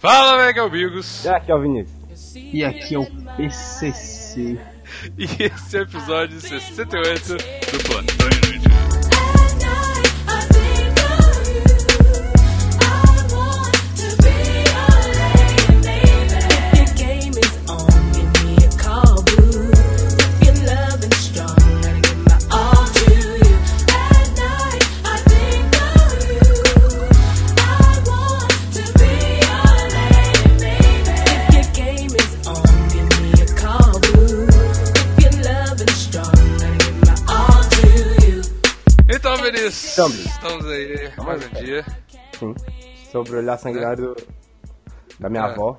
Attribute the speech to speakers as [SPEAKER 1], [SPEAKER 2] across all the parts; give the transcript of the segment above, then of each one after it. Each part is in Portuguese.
[SPEAKER 1] Fala, Mega Amigos!
[SPEAKER 2] E aqui é o Vinícius.
[SPEAKER 3] E aqui é o PCC.
[SPEAKER 1] E esse é o episódio 68 do Plantão Inútil. Vinícius. estamos aí mais um dia.
[SPEAKER 2] Sim. Sobre o olhar sanguinário da minha
[SPEAKER 1] É.
[SPEAKER 2] avó.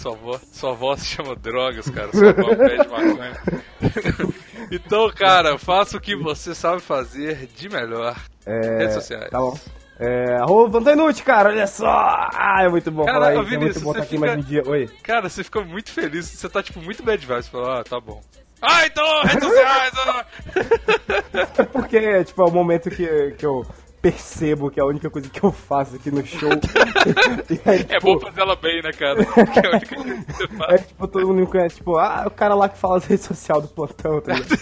[SPEAKER 1] Sua avó, sua avó se chama drogas, cara. Sua avó pede maconha. então, cara, faça o que você sabe fazer de melhor.
[SPEAKER 2] É,
[SPEAKER 1] Redes sociais.
[SPEAKER 2] Tá bom. É, arroba Vantão Inútil, cara, olha só! Ah, é muito bom
[SPEAKER 1] Cara,
[SPEAKER 2] falar isso, é muito
[SPEAKER 1] Vinícius,
[SPEAKER 2] bom
[SPEAKER 1] você
[SPEAKER 2] estar aqui
[SPEAKER 1] fica-
[SPEAKER 2] mais um dia. Oi.
[SPEAKER 1] Cara, você ficou muito feliz. Você tá, tipo, muito bad vibes. Você falou, ah, tá bom. Ah, então, redes sociais! ah.
[SPEAKER 2] É porque, tipo, é o momento que, que eu percebo que é a única coisa que eu faço aqui no show. Aí,
[SPEAKER 1] É
[SPEAKER 2] tipo,
[SPEAKER 1] bom fazer ela bem, né, cara? Que é a única coisa que você
[SPEAKER 2] É
[SPEAKER 1] faz.
[SPEAKER 2] tipo, todo mundo me conhece, tipo, ah, o cara lá que fala as redes sociais do plantão, tá ligado?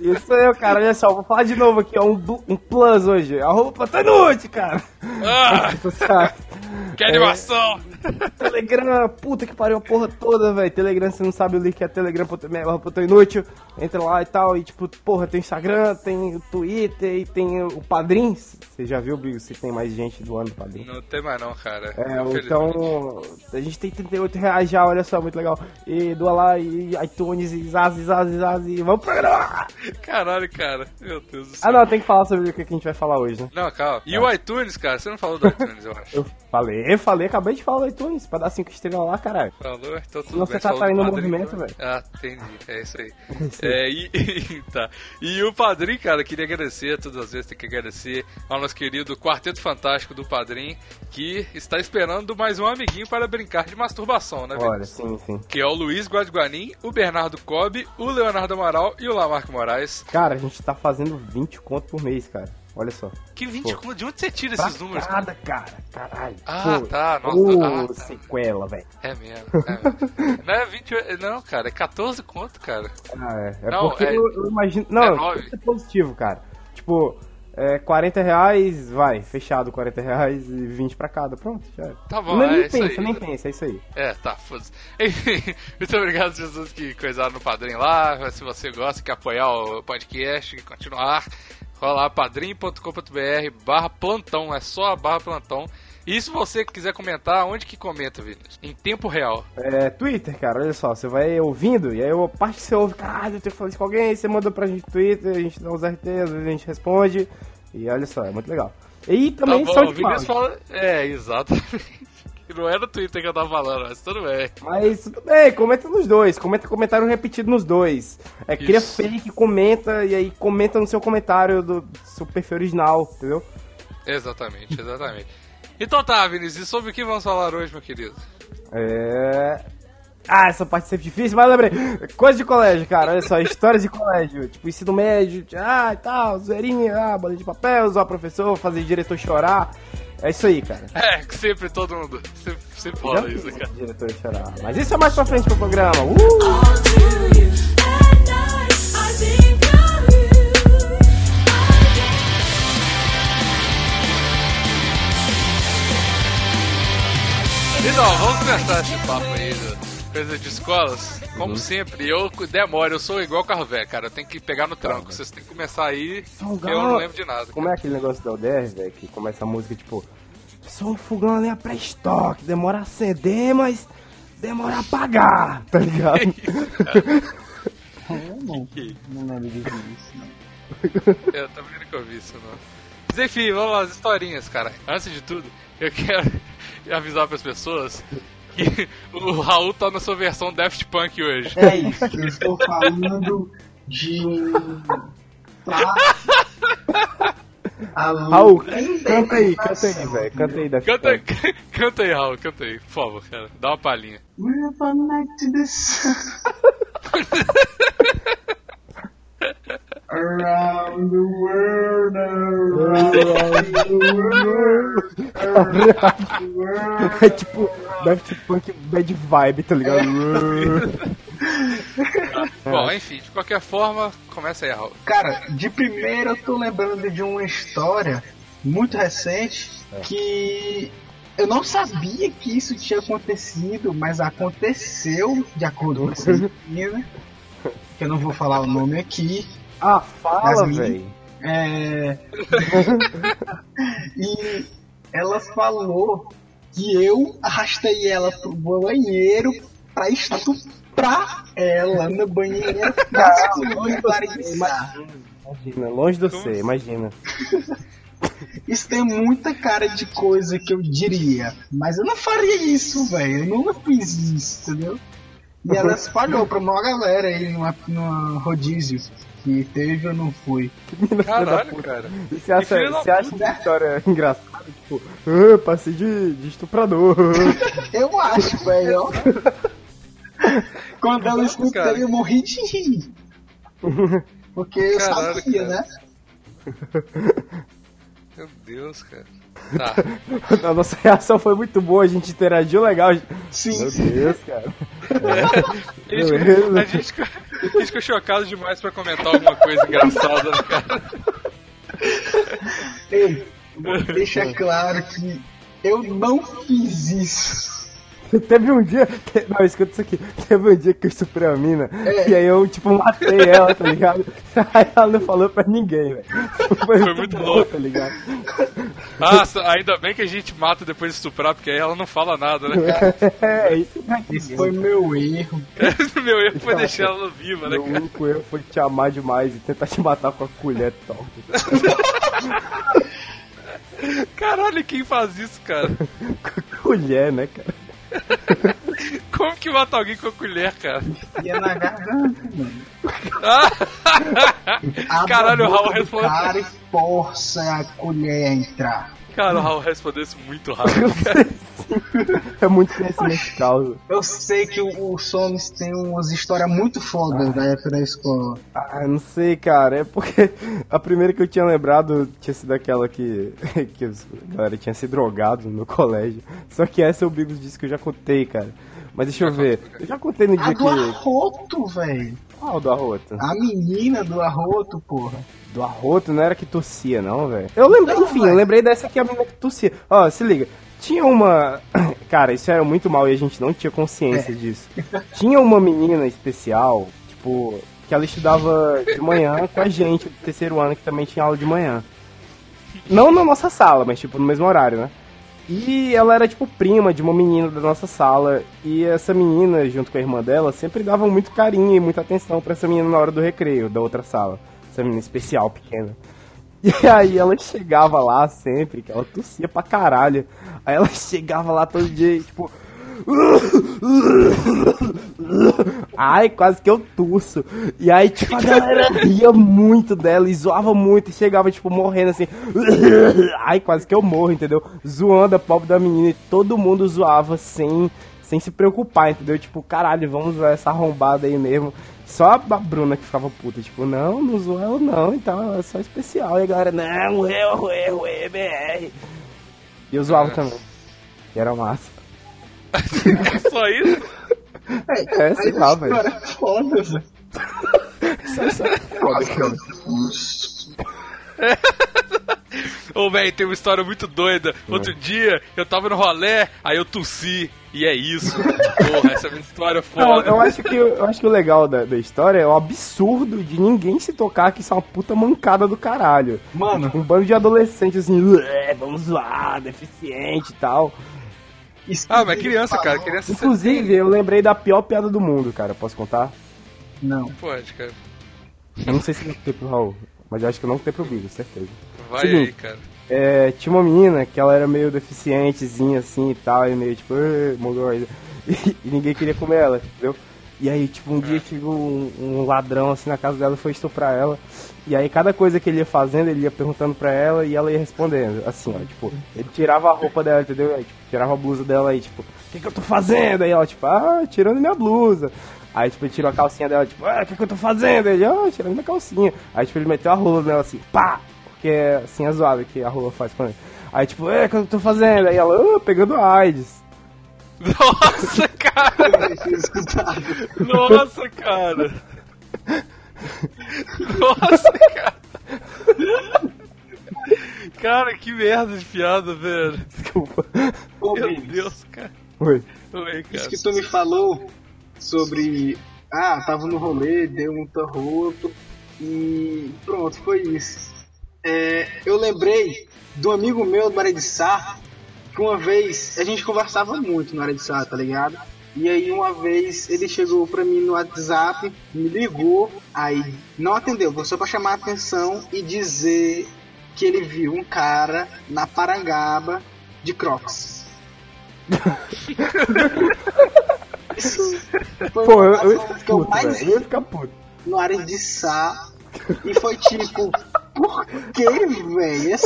[SPEAKER 2] Isso aí, cara, olha só, vou falar de novo aqui, ó, um, blu- um plus hoje, arroba plantão inútil, cara.
[SPEAKER 1] Ah, que animação!
[SPEAKER 2] Telegram, puta que pariu a porra toda, velho. Telegram, se não sabe o link é telegram.me, barra inútil. Entra lá e tal, e tipo, porra, tem Instagram, tem o Twitter e tem o Padrim. Você já viu, Bigo, se tem mais gente doando o Padrim?
[SPEAKER 1] Não tem mais não, cara.
[SPEAKER 2] É, então, a gente tem 38 reais já, olha só, muito legal. E doa lá, e iTunes, e zaz, zaz, zaz, e vamos programar!
[SPEAKER 1] Caralho, cara. Meu Deus do céu.
[SPEAKER 2] Ah não, tem que falar sobre o que a gente vai falar hoje, né?
[SPEAKER 1] Não, calma. E o iTunes, cara? Você não falou do iTunes, eu acho.
[SPEAKER 2] Eu falei, falei, acabei de falar do iTunes, pra dar 5 estrelas lá, caralho.
[SPEAKER 1] Falou? Então tudo
[SPEAKER 2] Senão
[SPEAKER 1] bem.
[SPEAKER 2] você tá traindo o
[SPEAKER 1] Padrim,
[SPEAKER 2] movimento, velho.
[SPEAKER 1] Ah, entendi. É isso aí. É, e, tá. e o Padrim, cara, queria agradecer, todas as vezes tem que agradecer ao nosso querido Quarteto Fantástico do Padrim, que está esperando mais um amiguinho para brincar de masturbação, né, velho?
[SPEAKER 2] Olha, sim, sim.
[SPEAKER 1] Que é o Luiz Guadiguanin, o Bernardo Cobb, o Leonardo Amaral e o Lamarco Moraes.
[SPEAKER 2] Cara, a gente tá fazendo 20 conto por mês, cara. Olha só.
[SPEAKER 1] Que 20
[SPEAKER 2] Pô.
[SPEAKER 1] de onde você tira
[SPEAKER 2] Pra
[SPEAKER 1] esses números? cara?
[SPEAKER 2] cada, cara. Caralho.
[SPEAKER 1] Ah,
[SPEAKER 2] Pô,
[SPEAKER 1] tá, nossa, ah, tá.
[SPEAKER 2] sequela, velho.
[SPEAKER 1] É mesmo. É mesmo. não é 20, não, cara, é 14 conto, cara.
[SPEAKER 2] Ah, é. É
[SPEAKER 1] Não,
[SPEAKER 2] porque
[SPEAKER 1] é-
[SPEAKER 2] eu, eu imagino. Não,
[SPEAKER 1] é nove.
[SPEAKER 2] tem que ser positivo, cara. Tipo, é 40 reais, vai, fechado 40 reais e 20 pra cada. Pronto, já era.
[SPEAKER 1] Tá bom,
[SPEAKER 2] nem,
[SPEAKER 1] é
[SPEAKER 2] nem
[SPEAKER 1] isso
[SPEAKER 2] pensa,
[SPEAKER 1] aí.
[SPEAKER 2] nem pensa, é isso aí.
[SPEAKER 1] É, tá, foda-se. Enfim, muito obrigado às pessoas que coisaram no padrinho lá. Se você gosta, quer apoiar o podcast, continuar, rola lá padrim.com.br barra plantão, é só a barra plantão. E se você quiser comentar, onde que comenta, Vinícius? Em tempo real.
[SPEAKER 2] É, Twitter, cara, olha só, você vai ouvindo, e aí a parte que você ouve, caralho, eu tenho que falar isso com alguém, você manda pra gente no Twitter, a gente dá uns RT, às vezes a gente responde, e olha só, é muito legal. E também
[SPEAKER 1] tá bom, Vinícius fala... É, exatamente. Não era o Twitter que eu tava falando, mas tudo bem.
[SPEAKER 2] Mas tudo bem, comenta nos dois, comenta comentário repetido nos dois. É, cria fake, comenta, e aí comenta no seu comentário do seu perfil original, entendeu?
[SPEAKER 1] Exatamente, exatamente. Então tá, Vinícius, e sobre o que vamos falar hoje, meu querido?
[SPEAKER 2] É. Ah, essa parte sempre difícil, mas lembrei. Coisa de colégio, cara. Olha só, histórias de colégio. Tipo, ensino médio, ah, e tal, zoeirinha, ah, bola de papel, zoar professor, fazer diretor chorar. É isso aí, cara.
[SPEAKER 1] É, sempre todo mundo sempre, sempre isso, cara.
[SPEAKER 2] diretor chorar. Mas isso é mais pra frente pro programa. Uh!
[SPEAKER 1] Então, vamos começar esse papo aí, coisa de escolas. Como sempre, eu demoro, eu sou igual carro velho, cara. Eu tenho que pegar no tranco. Vocês têm que começar aí,
[SPEAKER 2] Fogão.
[SPEAKER 1] eu não lembro de nada.
[SPEAKER 2] Como é aquele negócio da UDR, velho, que começa a música tipo. Sou um fogão a lenha pré-estoque, demora a acender, mas demora a apagar, tá ligado?
[SPEAKER 3] Eu não, não lembro de isso, não.
[SPEAKER 1] Eu também nunca ouvi isso, não. Mas enfim, vamos lá, as historinhas, cara. Antes de tudo, eu quero avisar pras pessoas que o Raul tá na sua versão Daft Punk hoje.
[SPEAKER 3] É isso, eu estou falando de um. Alô,
[SPEAKER 2] Raul, canta aí, canta aí, velho, canta aí da
[SPEAKER 1] Canta, aí- canta aí, Raul, canta aí, por favor, cara. Dá uma palhinha.
[SPEAKER 3] We're connected to the sun. Around the world, around the world, around the world.
[SPEAKER 2] É tipo Daft Punk bad vibe, tá ligado?
[SPEAKER 1] Bom, enfim, de qualquer forma, começa aí, Raul.
[SPEAKER 3] Cara, de primeira eu tô lembrando de uma história muito recente que eu não sabia que isso tinha acontecido, mas aconteceu de acordo com essa menina, que eu não vou falar o nome aqui.
[SPEAKER 2] Ah, fala, velho.
[SPEAKER 3] É... e ela falou que eu arrastei ela pro banheiro pra estuprar ela no banheiro para iniciar.
[SPEAKER 2] Imagina, longe do C, imagina.
[SPEAKER 3] Isso tem muita cara de coisa que eu diria, mas eu não faria isso, velho. Eu nunca fiz isso, entendeu? E ela espalhou pra uma galera aí numa, numa rodízio que teve eu não fui.
[SPEAKER 1] Caralho, cara.
[SPEAKER 2] E Você acha, você acha essa história engraçada? Tipo, ah, passei de, de estuprador.
[SPEAKER 3] Eu acho, velho. ó. Quando ela escutei,
[SPEAKER 1] Cara.
[SPEAKER 3] eu morri de rir. Porque eu
[SPEAKER 1] Caralho,
[SPEAKER 3] sabia,
[SPEAKER 1] cara.
[SPEAKER 3] né?
[SPEAKER 1] Meu Deus, cara. Tá.
[SPEAKER 2] A nossa reação foi muito boa, a gente interagiu legal.
[SPEAKER 3] Sim.
[SPEAKER 2] Meu Deus, cara.
[SPEAKER 1] A gente, a, gente, ficou- a gente ficou chocado demais pra comentar alguma coisa engraçada, né, cara?
[SPEAKER 3] Ei, vou deixar claro que eu não fiz isso.
[SPEAKER 2] Teve um dia. te- Não, escuta isso aqui. Teve um dia que eu estuprei a mina.
[SPEAKER 3] É.
[SPEAKER 2] E aí eu, tipo, matei ela, tá ligado? Aí ela não falou pra ninguém, velho. Foi,
[SPEAKER 1] muito
[SPEAKER 2] bom,
[SPEAKER 1] louco.
[SPEAKER 2] tá ligado?
[SPEAKER 1] Ah, ainda bem que a gente mata depois de estuprar, porque aí ela não fala nada, né?
[SPEAKER 2] É, isso
[SPEAKER 3] foi meu erro.
[SPEAKER 1] Meu erro foi deixar ela viva, né,
[SPEAKER 2] Meu
[SPEAKER 1] cara?
[SPEAKER 2] único erro foi te amar demais e tentar te matar com a colher torta.
[SPEAKER 1] Caralho, quem faz isso, cara?
[SPEAKER 2] colher, né, cara?
[SPEAKER 1] Como que mata alguém com a colher, cara?
[SPEAKER 3] Ia na garganta, mano.
[SPEAKER 1] Ah! Caralho, o Raul respondeu.
[SPEAKER 3] cara e força a colher a entrar.
[SPEAKER 1] Cara, o Raul respondeu isso muito rápido.
[SPEAKER 2] É muito conhecimento de causa.
[SPEAKER 3] Eu sei que o, o Somes tem umas histórias muito fodas da época da escola.
[SPEAKER 2] Ah, não sei, cara. É porque a primeira que eu tinha lembrado tinha sido aquela que, que a galera tinha se drogado no colégio. Só que essa o Bigos disse que eu já contei, cara. Mas deixa eu ver. Eu já contei no
[SPEAKER 3] A
[SPEAKER 2] dia
[SPEAKER 3] do
[SPEAKER 2] que.
[SPEAKER 3] arroto, velho.
[SPEAKER 2] Qual do arroto?
[SPEAKER 3] A menina do arroto, porra.
[SPEAKER 2] Do arroto não era que tossia, não, velho. Eu lembrei,
[SPEAKER 3] Não,
[SPEAKER 2] enfim,
[SPEAKER 3] velho.
[SPEAKER 2] eu lembrei dessa que é a menina que tossia. Ó, se liga. Tinha uma. Cara, isso era muito mal e a gente não tinha consciência
[SPEAKER 3] É.
[SPEAKER 2] disso. Tinha uma menina especial, tipo, que ela estudava de manhã com a gente, do terceiro ano, que também tinha aula de manhã. Não na nossa sala, mas tipo, no mesmo horário, né? E ela era, tipo, prima de uma menina da nossa sala. E essa menina, junto com a irmã dela, sempre davam muito carinho e muita atenção pra essa menina na hora do recreio, da outra sala. Essa menina especial, pequena. E aí ela chegava lá sempre, que ela tossia pra caralho. Aí ela chegava lá todo dia, e, tipo. Ai, quase que eu tuço. E aí, tipo, a galera ria muito dela e zoava muito. E chegava, tipo, morrendo assim. Ai, quase que eu morro, entendeu? Zoando a pobre da menina. E todo mundo zoava sem, sem se preocupar, entendeu? Tipo, caralho, vamos zoar essa arrombada aí mesmo. Só a Bruna que ficava puta, tipo, não, não zoa ela não, então ela é só especial. E a galera, não, eu, eu, eu, BR. E eu zoava também. E era massa.
[SPEAKER 1] Só isso?
[SPEAKER 2] É, sei lá, velho.
[SPEAKER 3] Cara, é foda, velho. Foda, cara.
[SPEAKER 1] Ô, velho, tem uma história muito doida. Outro dia, eu tava no rolé, aí eu tossi. E é isso. Porra, essa é uma história
[SPEAKER 2] Não,
[SPEAKER 1] foda.
[SPEAKER 2] eu acho que, eu acho que o legal da, da história é o absurdo de ninguém se tocar que isso é uma puta mancada do caralho.
[SPEAKER 3] Mano,
[SPEAKER 2] Um bando de adolescentes assim, "Ué, vamos zoar, deficiente e tal.
[SPEAKER 3] isso
[SPEAKER 1] Ah, mas
[SPEAKER 3] que
[SPEAKER 1] criança, cara, criança
[SPEAKER 2] Inclusive, eu lembrei da pior piada do mundo, cara. Posso contar?
[SPEAKER 3] Não.
[SPEAKER 1] Pode, cara.
[SPEAKER 2] Eu não sei se ter pro Raul, mas eu acho que não tem pro Bigo, certeza.
[SPEAKER 1] Vai
[SPEAKER 2] Seguinte.
[SPEAKER 1] aí, cara.
[SPEAKER 2] É, tinha uma menina que ela era meio deficientezinha assim e tal, e meio tipo, "Ê, mongoloide", e, e ninguém queria comer ela, entendeu? E aí, tipo, um dia chegou um, um ladrão assim na casa dela e foi estuprar ela. E aí, cada coisa que ele ia fazendo, ele ia perguntando pra ela e ela ia respondendo. Assim, ó, tipo, ele tirava a roupa dela, entendeu? Aí, tipo, tirava a blusa dela aí, tipo, o que, que eu tô fazendo? Aí ela, tipo, ah, tirando minha blusa. Aí, tipo, ele tirou a calcinha dela, tipo, ah, o que, que eu tô fazendo? Ele, ah, tirando minha calcinha. Aí, tipo, ele meteu a rola nela assim, pá! Porque é assim é zoado que a rola faz com ele. Aí, tipo, é, o que eu tô fazendo? Aí ela, ah, pegando AIDS.
[SPEAKER 1] Nossa, cara! Nossa, cara! Nossa, cara! Cara, que merda de piada, velho.
[SPEAKER 2] Desculpa.
[SPEAKER 3] Ô,
[SPEAKER 1] Meu
[SPEAKER 3] Briggs,
[SPEAKER 1] Deus, cara.
[SPEAKER 2] Oi.
[SPEAKER 1] Oi,
[SPEAKER 3] Isso
[SPEAKER 1] cara.
[SPEAKER 3] que tu me falou sobre. Ah, tava no rolê, deu um tarroto e pronto, foi isso. É, eu lembrei do amigo meu do Área de Sá, que uma vez a gente conversava muito no Área de Sá, tá ligado? E aí uma vez ele chegou pra mim no WhatsApp, me ligou, aí não atendeu, foi só pra chamar a atenção e dizer que ele viu um cara na Parangaba de Crocs. Isso foi
[SPEAKER 2] Pô, eu, eu
[SPEAKER 3] eu
[SPEAKER 2] puto,
[SPEAKER 3] mais
[SPEAKER 2] velho. Eu ia ficar puto.
[SPEAKER 3] no área de Sá. E foi tipo, por que, velho?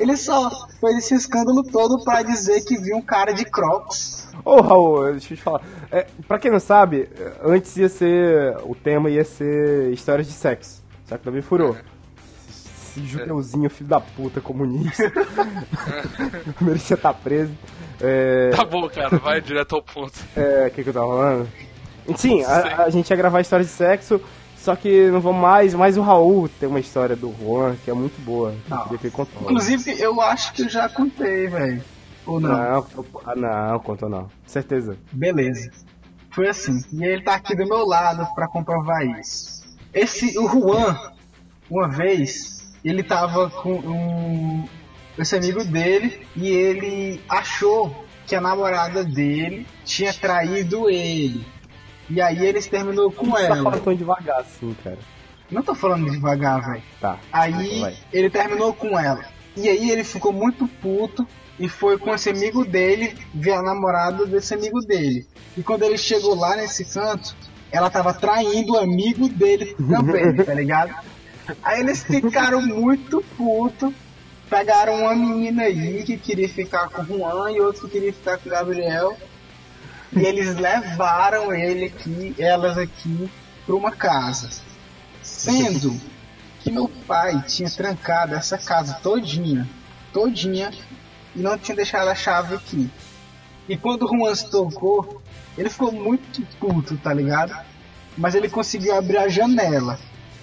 [SPEAKER 3] Ele só fez esse escândalo todo pra dizer que viu um cara de Crocs.
[SPEAKER 2] Ô, Raul, deixa eu te falar. É, pra quem não sabe, antes ia ser. O tema ia ser histórias de sexo. Só que também furou. Esse judeuzinho, filho da puta, comunista. Merecia estar preso. É.
[SPEAKER 1] Tá bom, cara, vai direto ao ponto.
[SPEAKER 2] É, o que, que eu tava falando? Sim, a, a gente ia gravar histórias de sexo, só que não vamos mais, mas o Raul tem uma história do Juan que é muito boa. que.
[SPEAKER 3] Inclusive, eu acho que eu já contei, velho. Ou não?
[SPEAKER 2] Não, ah, não, contou não. Certeza.
[SPEAKER 3] Beleza. Foi assim. E ele tá aqui do meu lado pra comprovar isso. Esse, o Juan, uma vez, ele tava com um, esse amigo dele e ele achou que a namorada dele tinha traído ele. E aí eles terminou com
[SPEAKER 2] Você tá
[SPEAKER 3] ela.
[SPEAKER 2] falando tão devagar assim, cara.
[SPEAKER 3] Não tô falando devagar, velho.
[SPEAKER 2] Tá.
[SPEAKER 3] Aí
[SPEAKER 2] Vai.
[SPEAKER 3] ele terminou com ela. E aí ele ficou muito puto e foi com esse amigo dele ver a namorada desse amigo dele. E quando ele chegou lá nesse canto, ela tava traindo o amigo dele também, tá ligado? Aí eles ficaram muito puto. Pegaram uma menina aí que queria ficar com o Juan e outro que queria ficar com o Gabriel. E eles levaram ele aqui, elas aqui, pra uma casa. Sendo que meu pai tinha trancado essa casa todinha, todinha, e não tinha deixado a chave aqui. E quando o Juan se tocou, ele ficou muito puto, tá ligado? Mas ele conseguiu abrir a janela.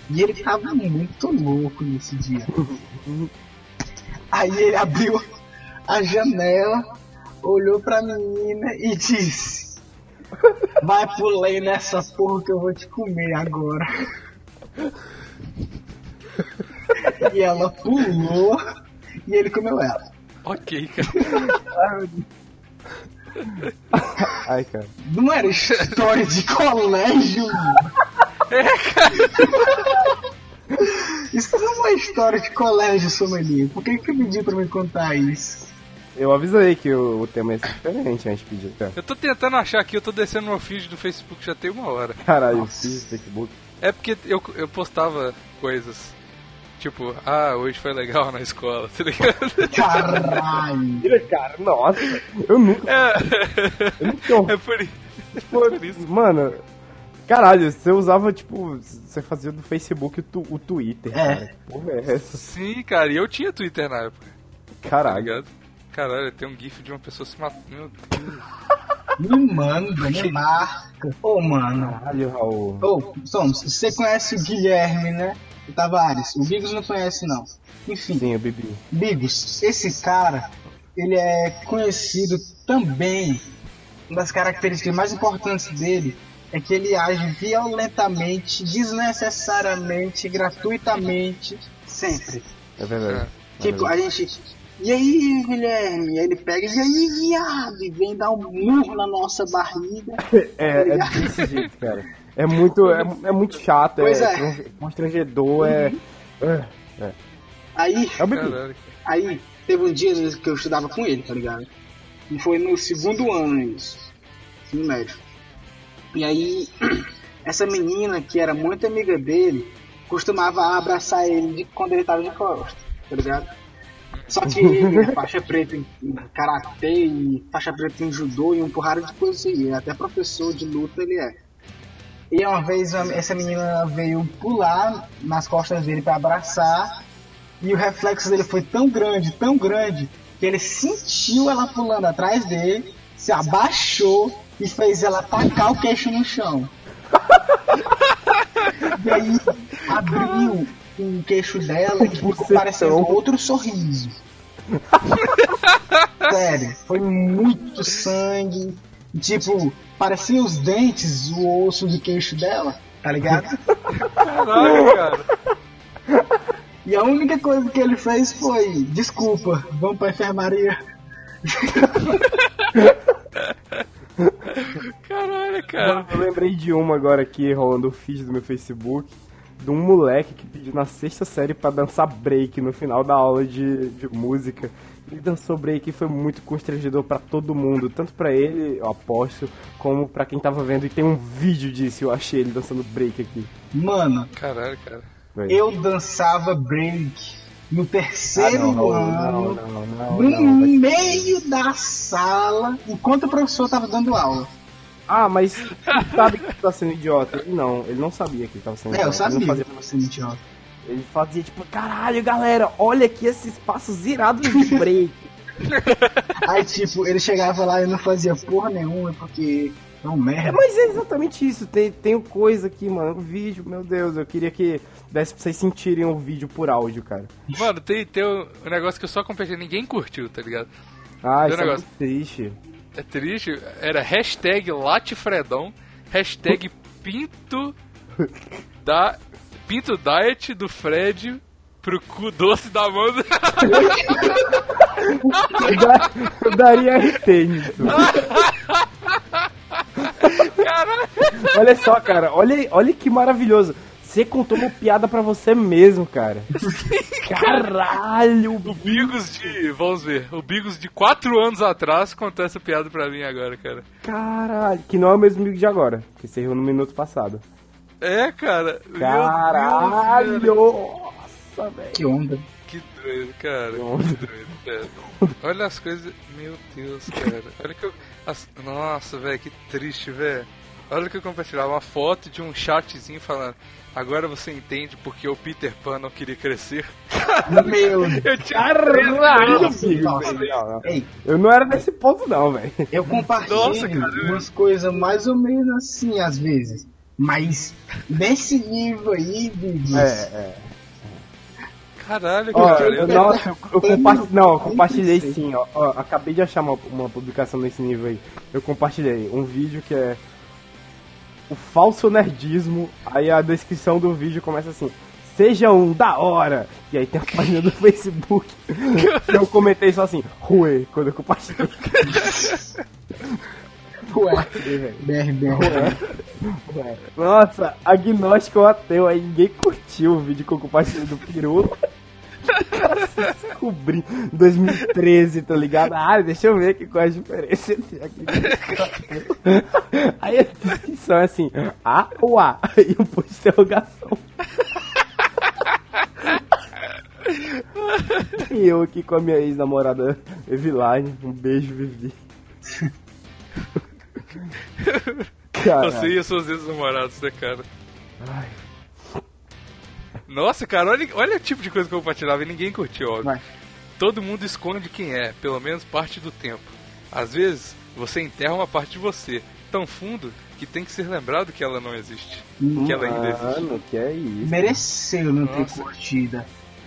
[SPEAKER 3] E ele tava muito louco nesse dia. Aí ele abriu a janela, olhou pra menina e disse: Vai pulei nessa porra que eu vou te comer agora. E ela pulou e ele comeu ela.
[SPEAKER 1] Ok, cara.
[SPEAKER 2] Ai, cara.
[SPEAKER 3] Não era história de colégio, mano. Isso não é uma história de colégio, sommelier. Por que que pediu pra me contar isso?
[SPEAKER 2] Eu avisei que o, o tema ia ser diferente antes de pedir, cara.
[SPEAKER 1] Eu tô tentando achar aqui, eu tô descendo no feed do Facebook já tem uma hora.
[SPEAKER 2] Caralho, eu fiz Facebook.
[SPEAKER 1] É porque eu, eu postava coisas. Tipo, ah, hoje foi legal na escola, tá ligado?
[SPEAKER 3] Caralho.
[SPEAKER 2] Cara, nossa. Eu nunca.
[SPEAKER 1] É,
[SPEAKER 2] Eu nunca
[SPEAKER 1] é por, i- é por isso.
[SPEAKER 2] Mano, caralho, você usava, tipo, você fazia do Facebook o, tu- o Twitter,
[SPEAKER 3] É.
[SPEAKER 2] cara. Que Porra, é essa?
[SPEAKER 1] Sim, cara, e eu tinha Twitter na época, tá
[SPEAKER 2] Caralho.
[SPEAKER 1] ligado? Caralho, tem um gif de uma pessoa se matando. Meu Deus.
[SPEAKER 3] Me manda, me marca. Ô, mano.
[SPEAKER 2] Caralho, Raul.
[SPEAKER 3] Ô, Somos, você conhece o Guilherme, né? O Tavares. O Bigos não conhece, não. Enfim.
[SPEAKER 2] Sim, eu bebi.
[SPEAKER 3] Bigos, esse cara, ele é conhecido também. Uma das características mais importantes dele é que ele age violentamente, desnecessariamente, gratuitamente, sempre.
[SPEAKER 2] É verdade. É
[SPEAKER 3] Tipo, a
[SPEAKER 2] verdade.
[SPEAKER 3] gente. E aí, Guilherme? Aí ele pega e aí, viado? E vem dar um murro na nossa barriga.
[SPEAKER 2] É, é desse jeito, cara. É muito, é, é muito chato,
[SPEAKER 3] Pois
[SPEAKER 2] é,
[SPEAKER 3] é.
[SPEAKER 2] constr- constrangedor, é, é. É,
[SPEAKER 3] Aí,
[SPEAKER 2] é.
[SPEAKER 1] Caralho.
[SPEAKER 3] Aí teve um dia que eu estudava com ele, tá ligado? E foi no segundo ano isso. Ensino médio. E aí, essa menina que era muito amiga dele, costumava abraçar ele de, quando ele tava de costas, tá ligado? Só que faixa preta em, em karatê e faixa preta em judô e um porrada de coisa assim. Até professor de luta ele é. E uma vez essa menina veio pular nas costas dele pra abraçar. E o reflexo dele foi tão grande, tão grande, que ele sentiu ela pulando atrás dele, se abaixou e fez ela tacar o queixo no chão. e aí abriu o queixo dela e ficou parecendo outro sorriso. Sério, foi muito sangue. Tipo, parecia os dentes, o osso do queixo dela, tá ligado?
[SPEAKER 1] Caralho, cara.
[SPEAKER 3] E a única coisa que ele fez foi: desculpa, vamos pra enfermaria.
[SPEAKER 1] Caralho, cara.
[SPEAKER 2] Eu lembrei de uma agora aqui, rolando o feed do meu Facebook, de um moleque que pediu na sexta série pra dançar break no final da aula de, de música. Ele dançou break e foi muito constrangedor pra todo mundo, tanto pra ele, eu aposto, como pra quem tava vendo. E tem um vídeo disso, eu achei ele dançando break aqui.
[SPEAKER 3] Mano,
[SPEAKER 1] Caralho, cara.
[SPEAKER 3] eu dançava break no
[SPEAKER 2] Ah,
[SPEAKER 3] terceiro
[SPEAKER 2] não, não,
[SPEAKER 3] ano,
[SPEAKER 2] não, não, não,
[SPEAKER 3] no
[SPEAKER 2] não, vai-
[SPEAKER 3] meio da sala, enquanto o professor tava dando aula.
[SPEAKER 2] Ah, mas tu sabe que tu tá sendo idiota. Ele não, ele não sabia que ele tava sendo
[SPEAKER 3] É, eu
[SPEAKER 2] idiota. Ele
[SPEAKER 3] sabia
[SPEAKER 2] não
[SPEAKER 3] que
[SPEAKER 2] fazia
[SPEAKER 3] eu tava sendo idiota.
[SPEAKER 2] Ele fazia tipo, caralho, galera, olha aqui esses passos irados de break.
[SPEAKER 3] Aí, tipo, ele chegava lá e não fazia porra nenhuma, porque é um
[SPEAKER 2] É,
[SPEAKER 3] merda.
[SPEAKER 2] mas é exatamente isso. Tem, tem coisa aqui, mano. O vídeo, meu Deus, eu queria que desse pra vocês sentirem o vídeo por áudio, cara.
[SPEAKER 1] Mano, tem, tem um negócio que eu só compartilhei, ninguém curtiu, tá ligado?
[SPEAKER 2] Ah,
[SPEAKER 1] Tem
[SPEAKER 2] isso é
[SPEAKER 1] negócio.
[SPEAKER 2] muito triste.
[SPEAKER 1] É triste. Era hashtag Latifredão, hashtag Pinto da Pinto Diet do Fred pro cu doce da.
[SPEAKER 2] Eu, da- eu daria RT nisso.
[SPEAKER 1] Caralho.
[SPEAKER 2] Olha só, cara, olha, olha que maravilhoso. Você contou uma piada pra você mesmo, cara. Caralho,
[SPEAKER 1] O Bigos de. Vamos ver. O Bigos de 4 anos atrás contou essa piada pra mim agora, cara.
[SPEAKER 2] caralho. Que não é o mesmo amigo de agora, que você riu no minuto passado.
[SPEAKER 1] É, cara. Deus,
[SPEAKER 2] Caralho!
[SPEAKER 1] velho.
[SPEAKER 2] Nossa, velho.
[SPEAKER 3] Que onda.
[SPEAKER 1] Que doido, cara.
[SPEAKER 2] Nossa.
[SPEAKER 1] Que doido, cara. Olha as coisas. Meu Deus, cara. Olha que eu. as- Nossa, velho, que triste, velho. Olha que eu compartilhava uma foto de um chatzinho falando. Agora você entende porque o Peter Pan não queria crescer.
[SPEAKER 3] Meu
[SPEAKER 1] Eu tinha
[SPEAKER 3] Nossa, nossa.
[SPEAKER 2] não.
[SPEAKER 3] Ei,
[SPEAKER 2] Eu não era nesse ponto, não, velho.
[SPEAKER 3] eu compartilho
[SPEAKER 1] Nossa, cara.
[SPEAKER 3] umas coisas mais ou menos assim, às vezes. Mas nesse nível aí, Bigos,
[SPEAKER 2] É, é.
[SPEAKER 1] Caralho,
[SPEAKER 2] Ó,
[SPEAKER 1] cara.
[SPEAKER 2] eu, não, eu, eu compartilhei, não, eu compartilhei
[SPEAKER 3] 46.
[SPEAKER 2] sim, ó, ó, Acabei de achar uma, uma publicação nesse nível aí. Eu compartilhei um vídeo que é o falso nerdismo. Aí a descrição do vídeo começa assim: Seja um da hora! E aí tem a página do Facebook. eu comentei só assim, Rue, quando eu compartilhei.
[SPEAKER 3] ué.
[SPEAKER 2] Nossa, agnóstico ou ateu, aí ninguém curtiu o vídeo que eu compartilhei do Peru. Descobri em 2013, tá ligado? Ah, deixa eu ver aqui qual é a diferença entre ateu. Aí a descrição é assim, A ou A? E um ponto de interrogação. E eu aqui com a minha ex-namorada Eviline, um beijo, Vivi. Cara,
[SPEAKER 1] Você e as suas ex-namoradas, né, cara?
[SPEAKER 2] Ai.
[SPEAKER 1] Nossa, cara, olha, olha o tipo de coisa que eu compartilhava e ninguém curtiu, óbvio.
[SPEAKER 3] Vai.
[SPEAKER 1] Todo mundo esconde quem é, pelo menos parte do tempo. Às vezes, você enterra uma parte de você, tão fundo que tem que ser lembrado que ela não existe. Que ela ainda existe.
[SPEAKER 2] Mano, que é isso?
[SPEAKER 3] Mereceu não ter
[SPEAKER 1] Nossa.
[SPEAKER 3] curtida.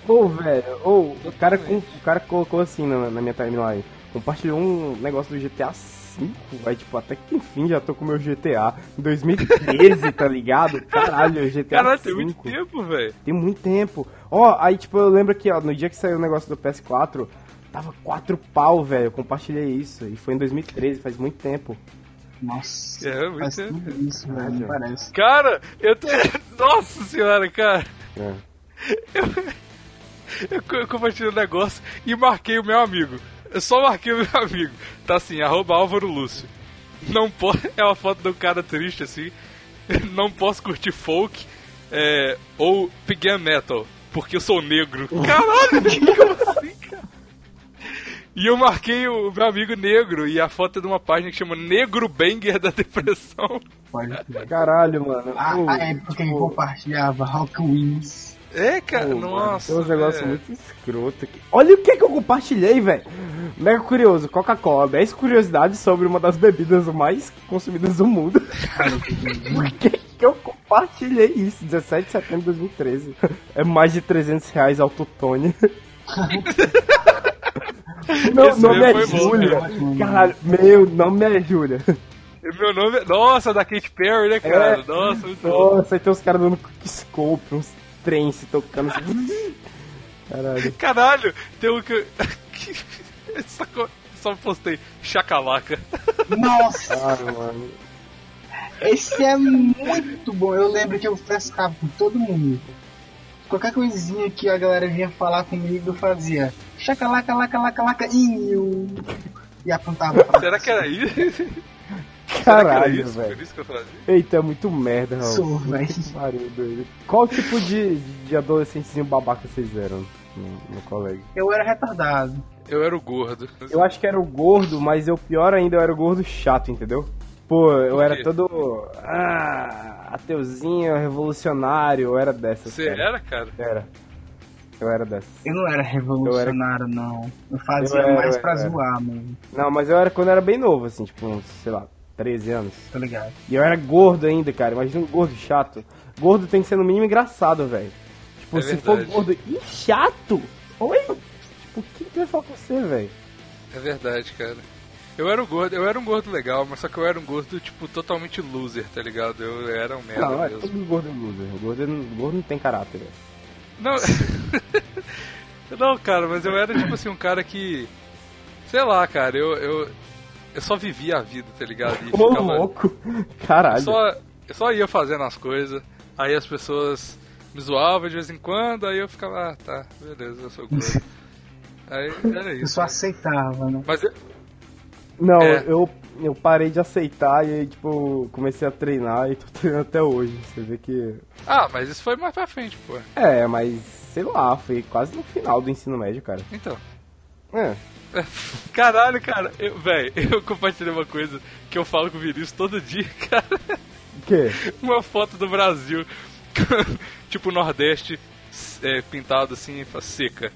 [SPEAKER 2] Ô, velho, ô, o cara, com- o cara colocou assim na, na minha timeline, compartilhou um negócio do GTA V, vai, tipo, até que enfim já tô com o meu GTA. Em 2013, tá ligado? Caralho, GTA
[SPEAKER 1] Caralho, tem
[SPEAKER 2] V.
[SPEAKER 1] muito tempo, velho.
[SPEAKER 2] Tem muito tempo. Ó, aí, tipo, eu lembro que, ó, no dia que saiu o negócio do PS4, tava 4 pau, velho, eu compartilhei isso, e foi em 2013, faz muito tempo.
[SPEAKER 3] Nossa,
[SPEAKER 1] É, muito
[SPEAKER 3] faz
[SPEAKER 1] tempo.
[SPEAKER 3] tudo isso, velho, parece.
[SPEAKER 1] Cara, eu tenho. Nossa senhora, cara.
[SPEAKER 2] É.
[SPEAKER 1] Eu, eu compartilhei um negócio e marquei o meu amigo. Eu só marquei o meu amigo. Tá assim, arroba Álvaro Lúcio. Não posso. É uma foto de um cara triste assim. Não posso curtir folk é, ou Pigam Metal, porque eu sou negro. Caralho, como assim, cara? E eu marquei o meu amigo negro e a foto é de uma página que chama Negro Banger da Depressão.
[SPEAKER 2] Caralho, mano.
[SPEAKER 3] A,
[SPEAKER 2] Pô,
[SPEAKER 3] a época que
[SPEAKER 2] tipo,
[SPEAKER 3] compartilhava Rock Wins.
[SPEAKER 1] É, cara,
[SPEAKER 2] pô, mano,
[SPEAKER 1] nossa.
[SPEAKER 2] Tem uns negócios muito escroto aqui. Olha o que que eu compartilhei, velho. Mega curioso. Coca-Cola. 10 curiosidades sobre uma das bebidas mais consumidas do mundo. Por que que eu compartilhei isso? 17 de setembro de 2013. É mais de 300 reais autotone. Meu
[SPEAKER 1] Esse
[SPEAKER 2] nome é
[SPEAKER 1] bom,
[SPEAKER 2] Júlia. Caralho, meu nome é Júlia.
[SPEAKER 1] Meu nome é. Nossa, da Katy Perry, né, cara?
[SPEAKER 2] É.
[SPEAKER 1] Nossa, muito bom.
[SPEAKER 2] Nossa, aí tem uns caras dando quickscope, uns trens tocando. Caralho.
[SPEAKER 1] Caralho, tem um que. eu- Só, só postei chacalaca.
[SPEAKER 3] Nossa,
[SPEAKER 2] mano.
[SPEAKER 3] esse é muito bom. Eu lembro que eu frescava com todo mundo. Qualquer coisinha que a galera vinha falar comigo, eu fazia chacalaca, laca, laca, laca, iu. E apontava pra
[SPEAKER 1] Será que era isso? Era
[SPEAKER 2] Caralho,
[SPEAKER 1] isso?
[SPEAKER 2] velho.
[SPEAKER 1] Por isso que eu fazia?
[SPEAKER 2] Eita, é muito merda, Raul.
[SPEAKER 3] Sou, velho.
[SPEAKER 2] que pariu, doido. Qual tipo de, de adolescentezinho babaca vocês eram no, no colégio?
[SPEAKER 3] Eu era retardado.
[SPEAKER 1] Eu era o gordo.
[SPEAKER 2] Eu acho que era o gordo, mas eu pior ainda, eu era o gordo chato, entendeu? Pô, eu era todo. Ah, ateuzinho, revolucionário, eu era dessas.
[SPEAKER 1] Você
[SPEAKER 2] cara.
[SPEAKER 1] era, cara?
[SPEAKER 2] Era. Eu era dessas.
[SPEAKER 3] Eu não era revolucionário, não. Eu fazia
[SPEAKER 2] Eu era,
[SPEAKER 3] mais
[SPEAKER 2] eu
[SPEAKER 3] pra
[SPEAKER 2] era.
[SPEAKER 3] zoar mesmo,
[SPEAKER 2] Não, mas eu era quando eu era bem novo, assim, tipo, sei lá, 13 anos.
[SPEAKER 3] tá ligado?
[SPEAKER 2] E eu era gordo ainda, cara. Imagina um gordo chato. Gordo tem que ser no mínimo engraçado, velho. Tipo,
[SPEAKER 1] É
[SPEAKER 2] se for gordo e chato, oi? Tipo, o que que vai falar com você, velho?
[SPEAKER 1] É verdade, cara. Eu era um gordo, eu era um gordo legal, mas só que eu era um gordo, tipo, totalmente loser, tá ligado? Eu era um merda
[SPEAKER 2] Não, é
[SPEAKER 1] mesmo.
[SPEAKER 2] todo gordo é loser. O gordo, não- o gordo não tem caráter, velho.
[SPEAKER 1] Não. não, cara, mas eu era tipo assim, um cara que. Sei lá, cara, eu. Eu, eu só vivia a vida, tá ligado? E
[SPEAKER 2] Ô,
[SPEAKER 1] ficava-
[SPEAKER 2] louco! Caralho.
[SPEAKER 1] eu só, eu só ia fazendo as coisas, aí as pessoas me zoavam de vez em quando, aí eu ficava, ah, tá, beleza, eu sou gordo. Aí era
[SPEAKER 3] Eu
[SPEAKER 1] isso.
[SPEAKER 3] só aceitava, né?
[SPEAKER 1] Mas eu-
[SPEAKER 2] Não,
[SPEAKER 1] É.
[SPEAKER 2] eu, eu parei de aceitar e aí, tipo, comecei a treinar e tô treinando até hoje. Você vê que.
[SPEAKER 1] Ah, mas isso foi mais pra frente, pô.
[SPEAKER 2] É, mas sei lá, foi quase no final do ensino médio, cara.
[SPEAKER 1] Então.
[SPEAKER 2] É.
[SPEAKER 1] Caralho, cara, eu, véi, eu compartilhei uma coisa que eu falo com o Vinícius todo dia, cara.
[SPEAKER 2] O quê?
[SPEAKER 1] Uma foto do Brasil, tipo Nordeste, é, pintado assim, seca.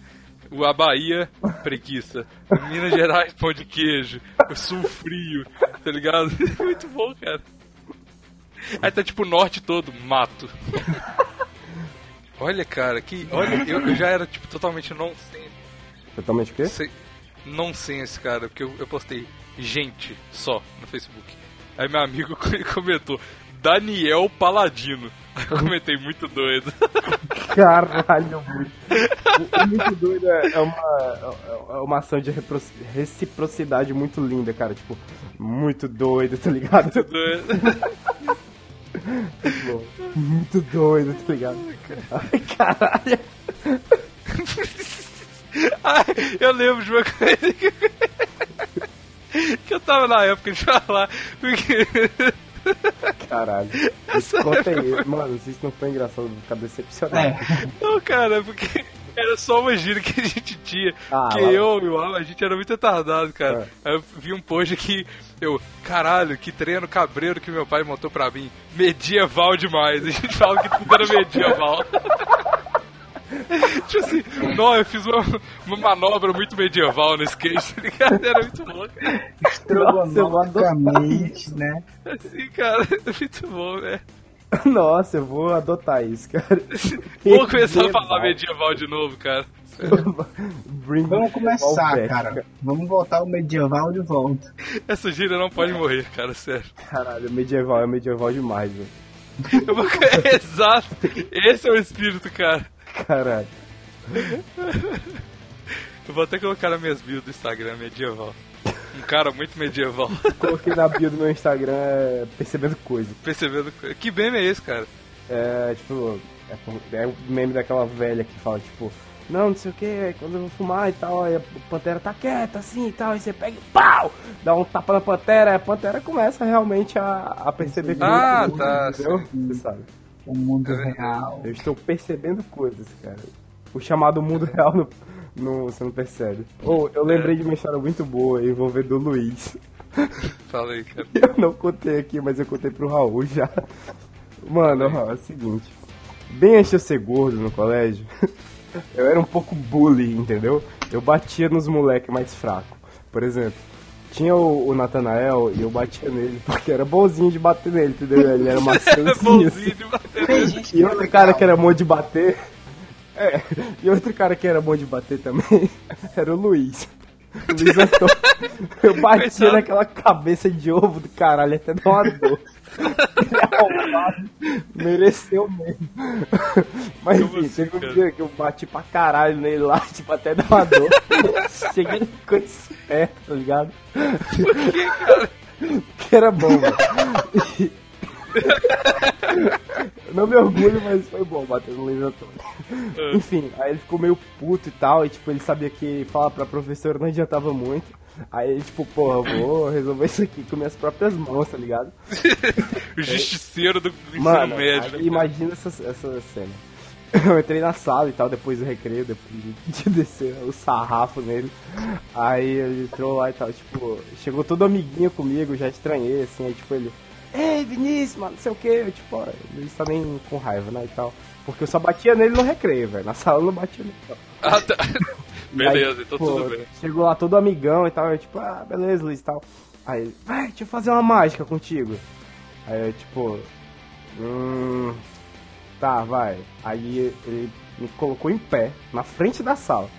[SPEAKER 1] O- A Bahia, preguiça. Minas Gerais, pão de queijo. O Sul, frio. Tá ligado? Muito bom, cara. Aí tá tipo o norte todo, mato. Olha, cara, que. Olha, eu, eu já era tipo totalmente nonsense.
[SPEAKER 2] Totalmente o quê?
[SPEAKER 1] Sei- Nonsense, cara, porque eu, eu postei gente só no Facebook. Aí meu amigo comentou, Daniel Paladino. Aí eu comentei, muito doido.
[SPEAKER 2] Caralho, muito. Muito doido é, é uma, é uma ação de reciprocidade muito linda, cara. Tipo, muito doido, tá ligado?
[SPEAKER 1] Muito doido.
[SPEAKER 2] Tipo, muito doido, tá ligado? Ai, caralho.
[SPEAKER 1] Ai, eu lembro de uma coisa que, que eu tava na época de falar. Porque.
[SPEAKER 2] Caralho.
[SPEAKER 1] Essa
[SPEAKER 2] Conta aí, mano, se isso não foi engraçado, eu vou ficar decepcionado.
[SPEAKER 3] É,
[SPEAKER 1] Não, cara, porque era só uma gíria que a gente tinha.
[SPEAKER 2] Ah,
[SPEAKER 1] que
[SPEAKER 2] lá-
[SPEAKER 1] eu e o Al, a gente era muito retardado, cara. Aí eu vi um post aqui, eu, caralho, que treino cabreiro que meu pai montou pra mim. Medieval demais. A gente fala que tudo era medieval. tipo assim, não, eu fiz uma, uma manobra muito medieval no skate, tá ligado? Era muito bom,
[SPEAKER 3] estrogonoficamente, né?
[SPEAKER 1] Assim, cara, muito bom, né?
[SPEAKER 2] Nossa, eu vou adotar isso, cara.
[SPEAKER 1] Vou começar a falar medieval de novo, cara.
[SPEAKER 3] Vamos começar,
[SPEAKER 2] back,
[SPEAKER 3] cara. Vamos voltar ao medieval de volta.
[SPEAKER 1] Essa gíria não pode morrer, cara, sério.
[SPEAKER 2] Caralho, medieval é medieval demais, velho.
[SPEAKER 1] Vou... Exato. Esse é o espírito, cara.
[SPEAKER 2] Caralho.
[SPEAKER 1] Eu vou até colocar nas minhas bios do Instagram medieval. Um cara muito medieval.
[SPEAKER 2] Coloquei na bio do meu Instagram é, percebendo coisa.
[SPEAKER 1] Percebendo. Que meme é esse, cara?
[SPEAKER 2] É, tipo, é, é o meme daquela velha que fala, tipo, não, não sei o que, quando eu vou fumar e tal, aí a pantera tá quieta assim e tal, aí você pega e pau! Dá um tapa na pantera, aí a pantera começa realmente a, a perceber
[SPEAKER 1] Ah,
[SPEAKER 2] coisas,
[SPEAKER 1] tá,
[SPEAKER 2] entendeu? Você sabe.
[SPEAKER 3] O mundo
[SPEAKER 1] É
[SPEAKER 3] real.
[SPEAKER 2] Eu estou percebendo coisas, cara. o chamado mundo real no, no- você não percebe. Ou eu lembrei de uma história muito boa envolvendo o Luiz.
[SPEAKER 1] Fala aí, cara.
[SPEAKER 2] Eu não contei aqui, mas eu contei pro Raul já. Mano, é o seguinte. Bem antes de eu ser gordo no colégio, eu era um pouco bully, entendeu? Eu batia nos moleques mais fracos. Por exemplo, tinha o, o Natanael e eu batia nele porque era bonzinho de bater nele, entendeu? Ele era maçãzinho.
[SPEAKER 1] Bonzinho de bater.
[SPEAKER 3] Gente
[SPEAKER 2] E
[SPEAKER 3] é
[SPEAKER 2] outro cara que era bom de bater. É, e outro cara que era bom de bater também era o Luiz. Luiz Antônio. Eu bati
[SPEAKER 1] Coitado.
[SPEAKER 2] naquela cabeça de ovo do caralho até dar uma dor. É mereceu mesmo. Mas enfim,
[SPEAKER 1] assim,
[SPEAKER 2] teve um
[SPEAKER 1] cara?
[SPEAKER 2] dia que eu bati pra caralho nele lá, tipo, até dar uma dor. Cheguei ele ficou esperto, tá ligado? Que era bom, velho. E- Eu não me orgulho, mas foi bom bater no Luiz Antônio. Enfim, aí ele ficou meio puto e tal, e tipo, ele sabia que falar pra professora não adiantava muito. Aí ele, tipo, porra, vou resolver isso aqui com minhas próprias mãos, tá ligado?
[SPEAKER 1] O justiceiro do ensino
[SPEAKER 2] Mano,
[SPEAKER 1] médio.
[SPEAKER 2] aí imagina essa, essa cena. Eu entrei na sala e tal, depois do recreio, depois de, de descer o sarrafo nele. Aí ele entrou lá e tal, tipo, chegou todo amiguinho comigo, já estranhei, assim, aí tipo ele. Ei, Vinícius, mano, não sei o que, eu, tipo, ó, ele está nem com raiva, né, e tal. Porque eu só batia nele no recreio, velho. Na sala eu não batia nele. não.
[SPEAKER 1] Ah, tá. Beleza,
[SPEAKER 2] Aí,
[SPEAKER 1] então
[SPEAKER 2] pô,
[SPEAKER 1] tudo bem.
[SPEAKER 2] Chegou lá todo amigão e tal, eu tipo, ah, beleza, Luiz e tal. Aí ele, vai, deixa eu fazer uma mágica contigo. Aí eu, tipo, hum, tá, vai. Aí ele me colocou em pé, na frente da sala.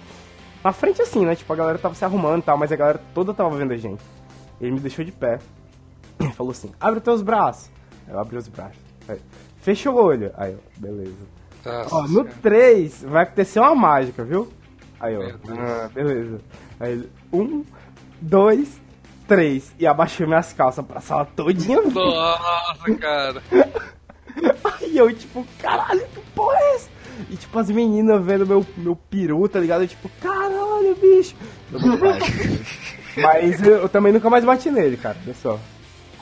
[SPEAKER 2] Na frente assim, né, tipo, a galera tava se arrumando e tal, mas a galera toda tava vendo a gente. Ele me deixou de pé. Ele falou assim, abre os teus braços. Aí eu abri os braços. Aí, fecha o olho. Aí eu, beleza.
[SPEAKER 1] Nossa
[SPEAKER 2] Ó, no
[SPEAKER 1] senhora.
[SPEAKER 2] 3 vai acontecer uma mágica, viu? Aí,
[SPEAKER 1] Deus.
[SPEAKER 2] Ah, beleza. Aí ele. Um, dois, três. E abaixei minhas calças pra sala todinha.
[SPEAKER 1] Nossa, cara.
[SPEAKER 2] Aí eu, tipo, caralho, que porra é essa? E tipo, as meninas vendo meu, meu peru, tá ligado? Eu, tipo, caralho, bicho. Eu. Mas eu, eu também nunca mais bati nele, cara. Só.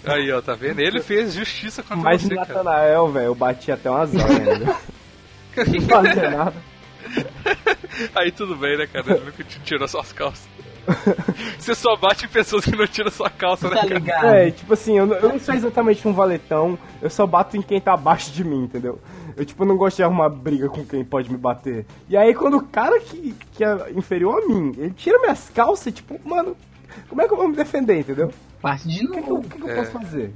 [SPEAKER 1] Aí, ó, tá vendo? Ele fez justiça contra
[SPEAKER 2] Mas
[SPEAKER 1] você, cara.
[SPEAKER 2] Natanael, velho, eu bati até umas horas ainda. Sem fazer nada.
[SPEAKER 1] Aí tudo bem, né, cara? Ele nunca te tirou suas calças. Você só bate em pessoas que não tiram sua calça, né,
[SPEAKER 3] Tá
[SPEAKER 1] cara?
[SPEAKER 3] ligado?
[SPEAKER 2] É, tipo assim, eu não, eu não sou exatamente um valetão, eu só bato em quem tá abaixo de mim, entendeu? Eu, tipo, não gosto de arrumar briga com quem pode me bater. E aí, quando o cara que, que é inferior a mim, ele tira minhas calças, tipo, mano, como é que eu vou me defender, entendeu?
[SPEAKER 3] Parte de
[SPEAKER 2] O que, que eu, o
[SPEAKER 3] novo.
[SPEAKER 2] que, que eu
[SPEAKER 1] É.
[SPEAKER 2] posso fazer?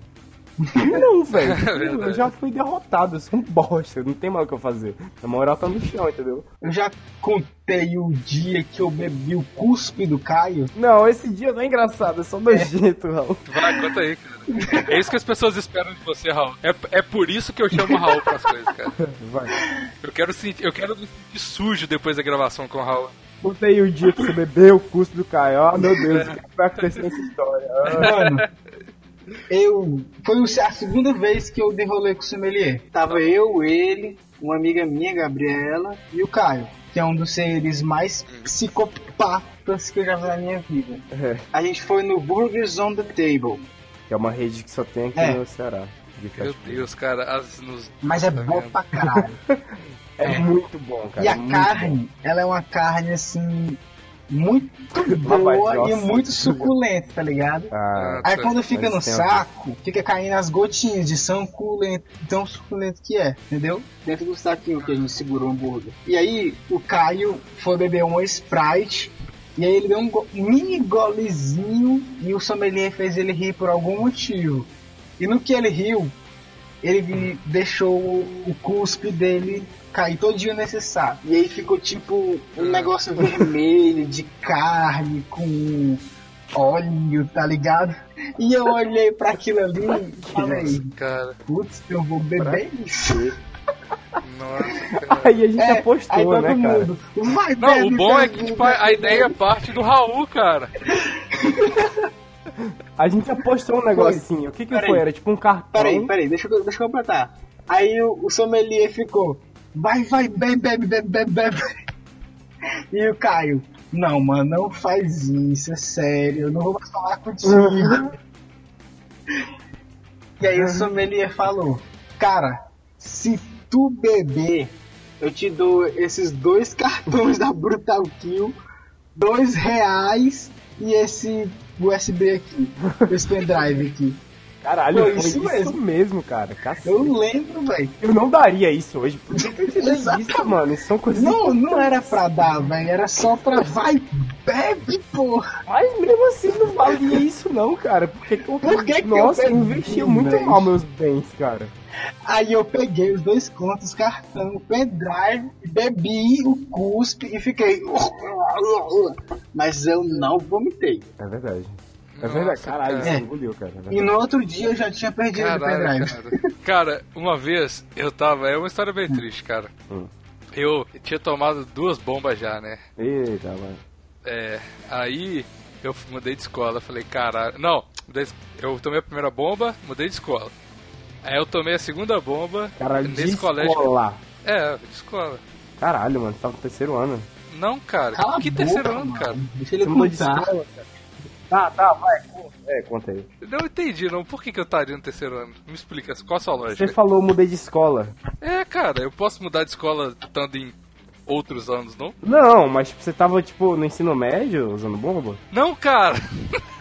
[SPEAKER 2] Não, velho. eu já fui derrotado, eu sou um bosta, não tem mais o que eu fazer. A moral tá no chão, entendeu?
[SPEAKER 3] Eu já contei o dia que eu bebi o cuspe do Caio.
[SPEAKER 2] Não, esse dia não é engraçado, é só nojento, Raul.
[SPEAKER 1] Vai, conta aí, cara. É isso que as pessoas esperam de você, Raul. É, é por isso que eu chamo o Raul pras coisas, cara.
[SPEAKER 2] Vai.
[SPEAKER 1] Eu quero sentir, eu quero me sentir sujo depois da gravação com o Raul.
[SPEAKER 2] Contei o dia que você bebeu o custo do Caio. Ah, meu Deus, o que vai acontecer nessa história?
[SPEAKER 3] Mano, eu. Foi a segunda vez que eu dei rolê com o sommelier. Tava eu, ele, uma amiga minha, Gabriela, e o Caio, que é um dos seres mais psicopatas que eu já vi na minha vida.
[SPEAKER 2] É,
[SPEAKER 3] A gente foi no Burgers on the Table.
[SPEAKER 2] que é uma rede que só tem aqui
[SPEAKER 3] É.
[SPEAKER 2] no Ceará.
[SPEAKER 1] Meu. Deus, cara. As, nos...
[SPEAKER 3] Mas é
[SPEAKER 1] Tá
[SPEAKER 3] boa
[SPEAKER 1] vendo?
[SPEAKER 3] pra caralho.
[SPEAKER 2] É, muito bom, cara.
[SPEAKER 3] e a carne, ela é uma carne assim. Muito boa
[SPEAKER 2] Lavajosa.
[SPEAKER 3] e muito suculenta, tá ligado?
[SPEAKER 2] bom. Ah,
[SPEAKER 3] Aí quando fica no saco, fica caindo as gotinhas de suculento, tão suculento que é, entendeu? Dentro do saquinho que a gente segurou o hambúrguer. E aí o Caio foi beber uma Sprite, e aí ele deu um go- mini golezinho e o sommelier fez ele rir por algum motivo. E no que ele riu, ele deixou o cuspe dele cair todinho nesse saco. E aí ficou tipo um negócio vermelho de carne com óleo, tá ligado? E eu olhei pra aquilo ali e falei,
[SPEAKER 1] Cara,
[SPEAKER 3] putz, eu vou beber isso.
[SPEAKER 1] nossa, cara.
[SPEAKER 2] Aí a gente
[SPEAKER 3] É, aí
[SPEAKER 2] apostou,
[SPEAKER 3] todo
[SPEAKER 2] né, cara?
[SPEAKER 3] mundo, vai,
[SPEAKER 1] Não,
[SPEAKER 3] bebe,
[SPEAKER 1] o bom é que tipo, a, ideia parte do Raul, cara.
[SPEAKER 2] A gente apostou um negocinho. O que que
[SPEAKER 3] Peraí.
[SPEAKER 2] foi? Era tipo um cartão.
[SPEAKER 3] Peraí, peraí, deixa eu, deixa eu completar. Aí o, o sommelier ficou, vai, vai, bebe, bebe, bebe, bebe, bebe. E o Caio, não, mano, não faz isso, é sério, eu não vou mais falar contigo. e aí o sommelier falou, cara, se tu beber, eu te dou esses dois cartões da Brutal Kill, dois reais e esse USB aqui, esse pendrive aqui.
[SPEAKER 2] Caralho,
[SPEAKER 3] foi isso
[SPEAKER 2] isso,
[SPEAKER 3] mesmo.
[SPEAKER 2] mesmo. cara. Cacete.
[SPEAKER 3] Eu lembro, velho.
[SPEAKER 2] Eu não daria isso hoje. Por que eu te dei isso, mano? Isso são coisas
[SPEAKER 3] Não, não era pra dar, velho. Era só pra. Vai, bebe, porra.
[SPEAKER 2] Mas mesmo assim não valia isso não, cara. Por que que eu...
[SPEAKER 3] Por que que
[SPEAKER 2] Nossa,
[SPEAKER 3] eu
[SPEAKER 2] eu
[SPEAKER 3] perdi,
[SPEAKER 2] investi muito mal meus bens, cara.
[SPEAKER 3] Aí eu peguei os dois contos, cartão, pendrive, bebi o cuspe e fiquei. Mas eu não vomitei.
[SPEAKER 2] É verdade. É
[SPEAKER 1] Nossa,
[SPEAKER 2] verdade, caralho,
[SPEAKER 1] cara.
[SPEAKER 2] você engoliu, cara. É.
[SPEAKER 3] E no outro dia eu já tinha perdido o pendrive.
[SPEAKER 1] cara. Cara, uma vez eu tava. É uma história bem triste, cara.
[SPEAKER 2] Hum.
[SPEAKER 1] Eu tinha tomado duas bombas já, né?
[SPEAKER 2] Eita, mano.
[SPEAKER 1] É. Aí eu mudei de escola. Falei, caralho. Não, de- eu tomei a primeira bomba, mudei de escola. Aí eu tomei a segunda bomba
[SPEAKER 2] Caralho, de
[SPEAKER 1] nesse colégio.
[SPEAKER 2] escola.
[SPEAKER 1] É, de escola.
[SPEAKER 2] Caralho, mano, tava no terceiro ano.
[SPEAKER 1] Não, cara.
[SPEAKER 3] Cala
[SPEAKER 1] que terceiro
[SPEAKER 3] boca,
[SPEAKER 1] ano,
[SPEAKER 3] mano.
[SPEAKER 1] cara?
[SPEAKER 3] Deixa ele
[SPEAKER 2] Você mudou de
[SPEAKER 3] contar.
[SPEAKER 2] escola. Tá, tá, vai. conta. É, conta aí.
[SPEAKER 1] Não entendi, não. Por que, que eu estaria no terceiro ano? Me explica, qual a sua lógica?
[SPEAKER 2] Você falou mudei de escola.
[SPEAKER 1] É, cara, eu posso mudar de escola estando em outros anos, não?
[SPEAKER 2] Não, mas tipo, você tava, tipo, no ensino médio usando bomba?
[SPEAKER 1] Não, cara.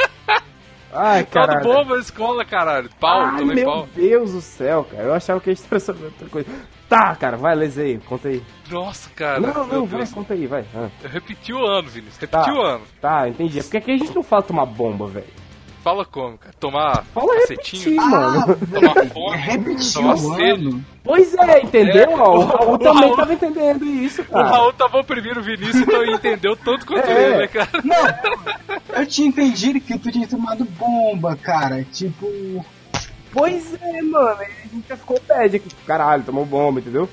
[SPEAKER 2] Ai,
[SPEAKER 1] Todo
[SPEAKER 2] caralho.
[SPEAKER 1] bomba na escola, caralho. Pau,
[SPEAKER 2] Ai,
[SPEAKER 1] tomei
[SPEAKER 2] meu
[SPEAKER 1] pau.
[SPEAKER 2] Deus do céu, cara. Eu achava que a gente tava sobre outra coisa. Tá, cara, vai, lesa aí, conta aí.
[SPEAKER 1] Nossa, cara.
[SPEAKER 2] não, não,
[SPEAKER 1] meu
[SPEAKER 2] vai, conta aí, vai. Ah,
[SPEAKER 1] Eu repeti o ano, Vinícius. Repeti
[SPEAKER 2] Tá.
[SPEAKER 1] o ano.
[SPEAKER 2] tá, entendi. É porque aqui a gente não fala tomar bomba, velho.
[SPEAKER 1] Fala como, cara? Tomar
[SPEAKER 2] Fala
[SPEAKER 1] cacetinho?
[SPEAKER 2] repetir, mano.
[SPEAKER 1] Tomar fome?
[SPEAKER 3] Repetiu
[SPEAKER 1] Tomar
[SPEAKER 3] o
[SPEAKER 1] sede?
[SPEAKER 3] ano.
[SPEAKER 2] Pois é, entendeu?
[SPEAKER 1] É,
[SPEAKER 2] o
[SPEAKER 1] o-
[SPEAKER 2] Raul
[SPEAKER 1] o
[SPEAKER 2] também
[SPEAKER 1] Raul-
[SPEAKER 2] tava entendendo isso,
[SPEAKER 1] O
[SPEAKER 2] cara.
[SPEAKER 1] Raul tava oprimindo o Vinícius, então ele entendeu tanto quanto
[SPEAKER 2] É.
[SPEAKER 1] ele, né, cara?
[SPEAKER 3] Eu tinha entendido que tu tinha tomado bomba, cara. Tipo.
[SPEAKER 2] Pois é, mano. gente já ficou bad aqui. Caralho, tomou bomba, entendeu?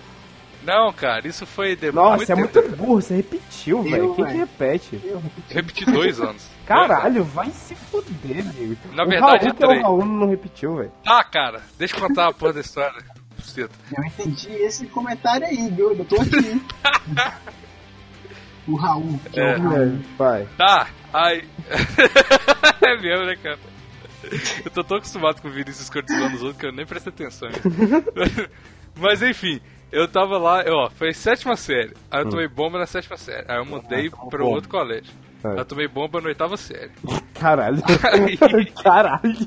[SPEAKER 1] Não, cara, isso foi depois.
[SPEAKER 2] Nossa, é muito burro. Você repetiu, velho. Quem que repete?
[SPEAKER 1] Eu repeti dois anos.
[SPEAKER 2] Caralho, vai se fuder, amigo.
[SPEAKER 1] Na
[SPEAKER 2] o
[SPEAKER 1] verdade,
[SPEAKER 2] Raul, que é o
[SPEAKER 1] três.
[SPEAKER 2] Raul não repetiu, velho.
[SPEAKER 1] Ah, cara, deixa eu contar a porra da história.
[SPEAKER 3] Eu entendi esse comentário aí, viu? Eu tô aqui. o Raul, que é,
[SPEAKER 1] É.
[SPEAKER 3] o Raul.
[SPEAKER 2] Vai.
[SPEAKER 1] Tá, aí. é mesmo, né, cara? Eu tô tão acostumado com o Vinícius cortisando os outros que eu nem prestei atenção. Mas enfim, eu tava lá, ó, foi sétima série. Aí eu tomei bomba na sétima série. Aí eu mudei pra
[SPEAKER 2] bomba.
[SPEAKER 1] outro colégio.
[SPEAKER 2] É.
[SPEAKER 1] Aí eu tomei bomba na oitava série.
[SPEAKER 2] Caralho.
[SPEAKER 1] Aí-
[SPEAKER 2] Caralho.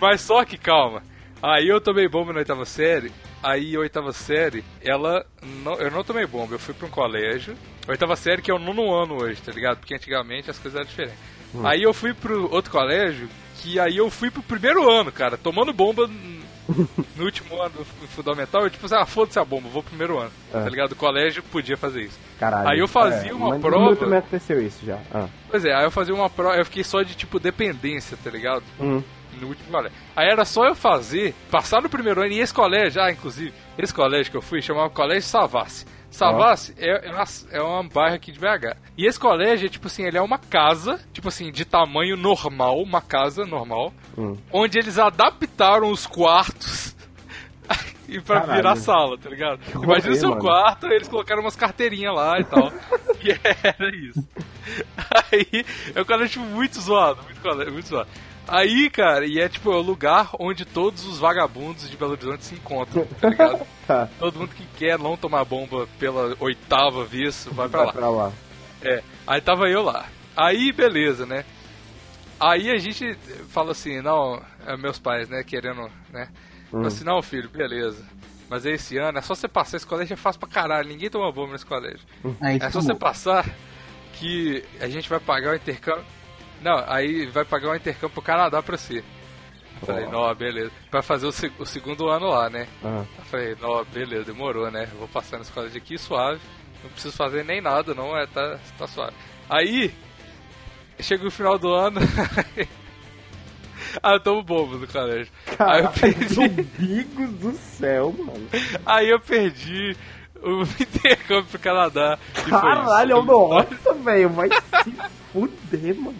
[SPEAKER 1] Mas só que calma. Aí eu tomei bomba na oitava série. Aí a oitava série, ela. Não, eu não tomei bomba, eu fui pra um colégio. Oitava série que é o nono ano hoje, tá ligado? Porque antigamente as coisas eram diferentes. Aí eu fui pro outro colégio, que aí eu fui pro primeiro ano, cara, tomando bomba no último ano fundamental. Eu tipo, ah, foda-se a bomba, vou pro primeiro ano,
[SPEAKER 2] É.
[SPEAKER 1] tá ligado? O colégio podia fazer isso.
[SPEAKER 2] Caralho.
[SPEAKER 1] Aí eu fazia
[SPEAKER 2] É,
[SPEAKER 1] uma prova-
[SPEAKER 2] também aconteceu isso já. Ah.
[SPEAKER 1] Pois é, aí eu fazia uma prova, eu fiquei só de tipo dependência, tá ligado?
[SPEAKER 2] Hum.
[SPEAKER 1] no último colégio. Aí era só eu fazer, passar no primeiro ano, e esse colégio, ah, inclusive, esse colégio que eu fui chamava Colégio Savassi. Savassi é, é, uma, é uma bairro aqui de BH. E esse colégio é tipo assim, ele é uma casa, tipo assim, de tamanho normal, uma casa normal,
[SPEAKER 2] Hum.
[SPEAKER 1] onde eles adaptaram os quartos e pra
[SPEAKER 2] Caralho.
[SPEAKER 1] virar sala, tá ligado?
[SPEAKER 2] rolê,
[SPEAKER 1] Imagina o seu
[SPEAKER 2] mano.
[SPEAKER 1] quarto, eles colocaram umas carteirinhas lá e tal. e era isso. Aí é um colégio tipo, muito zoado, muito, colégio, muito zoado. Aí, cara, e é tipo é o lugar onde todos os vagabundos de Belo Horizonte se encontram, tá ligado?
[SPEAKER 2] Tá.
[SPEAKER 1] Todo mundo que quer não tomar bomba pela oitava vez vai pra
[SPEAKER 2] Vai
[SPEAKER 1] lá.
[SPEAKER 2] pra lá.
[SPEAKER 1] É, aí tava eu lá. Aí, beleza, né? Aí a gente fala assim, não, é, meus pais, né, querendo, né? Fala assim, não, filho, beleza. Mas esse ano é só você passar, esse colégio é fácil pra caralho, ninguém toma bomba nesse colégio.
[SPEAKER 3] Aí
[SPEAKER 1] É
[SPEAKER 3] tu
[SPEAKER 1] só você passar que a gente vai pagar o intercâmbio. Não, aí vai pagar o intercâmbio pro Canadá pra você. Eu falei,
[SPEAKER 2] Ó.
[SPEAKER 1] não, beleza. Vai fazer o, se- o segundo ano lá, né?
[SPEAKER 2] Ah.
[SPEAKER 1] Eu falei, não, beleza, demorou, né? Vou passar nesse colégio aqui suave. Não preciso fazer nem nada, não, é, tá, tá suave. Aí, chega o final do ano. ah, eu tomo bombas no colégio. Aí eu perdi.
[SPEAKER 2] amigos do céu, mano.
[SPEAKER 1] Aí eu perdi o intercâmbio pro Canadá.
[SPEAKER 2] Caralho, nossa, velho. Vai se fuder, mano.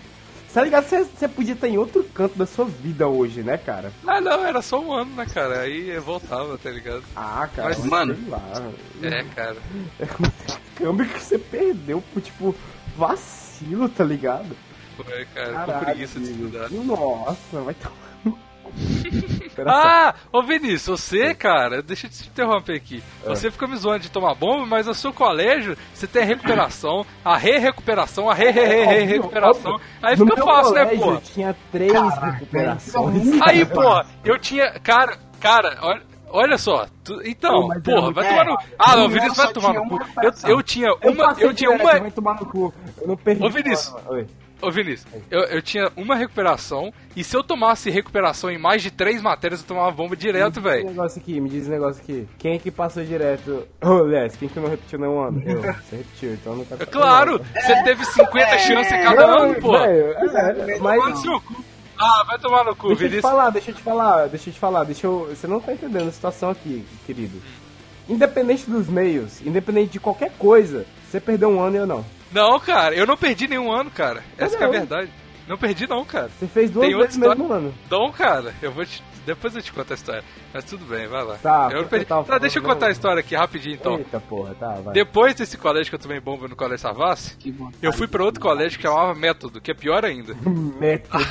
[SPEAKER 2] Tá ligado? Você- Você podia estar em outro canto da sua vida hoje, né, cara?
[SPEAKER 1] Ah, não, era só um ano, né, cara? Aí eu voltava, tá ligado?
[SPEAKER 2] Ah, cara.
[SPEAKER 1] Mas,
[SPEAKER 2] sei
[SPEAKER 3] mano,
[SPEAKER 2] lá.
[SPEAKER 1] É, cara.
[SPEAKER 2] É um câmbio que você perdeu por, tipo, vacilo, tá ligado?
[SPEAKER 1] Foi, cara, com
[SPEAKER 2] Caralho.
[SPEAKER 1] preguiça de estudar.
[SPEAKER 2] Nossa, vai tomar.
[SPEAKER 1] Ah, ô Vinícius, você, cara, deixa eu te interromper aqui. Você fica me zoando de tomar bomba, mas no seu colégio você tem a recuperação, a re-recuperação, a re-re-re-recuperação. Aí fica fácil, né, pô?
[SPEAKER 2] Tinha três
[SPEAKER 3] Caraca,
[SPEAKER 2] recuperações.
[SPEAKER 1] Aí, porra, eu tinha. Cara, cara, olha. Olha só, tu- então,
[SPEAKER 2] Pô,
[SPEAKER 1] porra,
[SPEAKER 2] eu-
[SPEAKER 1] vai
[SPEAKER 3] é,
[SPEAKER 1] tomar no. Ah, não,
[SPEAKER 3] no
[SPEAKER 1] Vinícius vai tomar no cu. Eu, eu tinha
[SPEAKER 2] Eu
[SPEAKER 1] uma.
[SPEAKER 2] passei
[SPEAKER 1] Eu tinha
[SPEAKER 2] direto,
[SPEAKER 1] uma.
[SPEAKER 2] vai tomar no cu. Eu não perdi.
[SPEAKER 1] Ô, Vinícius.
[SPEAKER 2] Oi.
[SPEAKER 1] Ô, Vinícius, eu, eu tinha uma recuperação, e se eu tomasse recuperação em mais de três matérias, eu tomava bomba direto,
[SPEAKER 2] Me diz
[SPEAKER 1] velho.
[SPEAKER 2] um negócio aqui, me diz um negócio aqui. Quem é que passou direto? Ô, Les, quem que não repetiu nenhum ano? Eu. Você repetiu, então não tá
[SPEAKER 1] É Claro, você teve 50 chances cada ano, pô.
[SPEAKER 2] Velho, é,
[SPEAKER 1] Vai no
[SPEAKER 2] mas.
[SPEAKER 1] seu cu. Ah, vai tomar no cu,
[SPEAKER 2] Deixa eu te
[SPEAKER 1] Vinícius.
[SPEAKER 2] falar, deixa eu te falar, deixa eu te falar, deixa eu. Você não tá entendendo a situação aqui, querido. Independente dos meios, independente de qualquer coisa, você perdeu um ano e eu não.
[SPEAKER 1] Não, cara, eu não perdi nenhum ano, cara. Essa que é a verdade. Não perdi não, cara.
[SPEAKER 2] Você fez duas
[SPEAKER 1] Tem
[SPEAKER 2] vezes no mesmo ano.
[SPEAKER 1] Não, cara, eu vou te. Depois eu te conto a história. Mas tudo bem, vai lá.
[SPEAKER 2] Tá,
[SPEAKER 1] eu não perdi. Tá, deixa eu contar a história aqui rapidinho então.
[SPEAKER 2] Eita porra, tá, vai.
[SPEAKER 1] Depois desse colégio que eu tomei bomba no Colégio Savassi, eu fui pra outro colégio que chamava Método, que é pior ainda.
[SPEAKER 2] Método.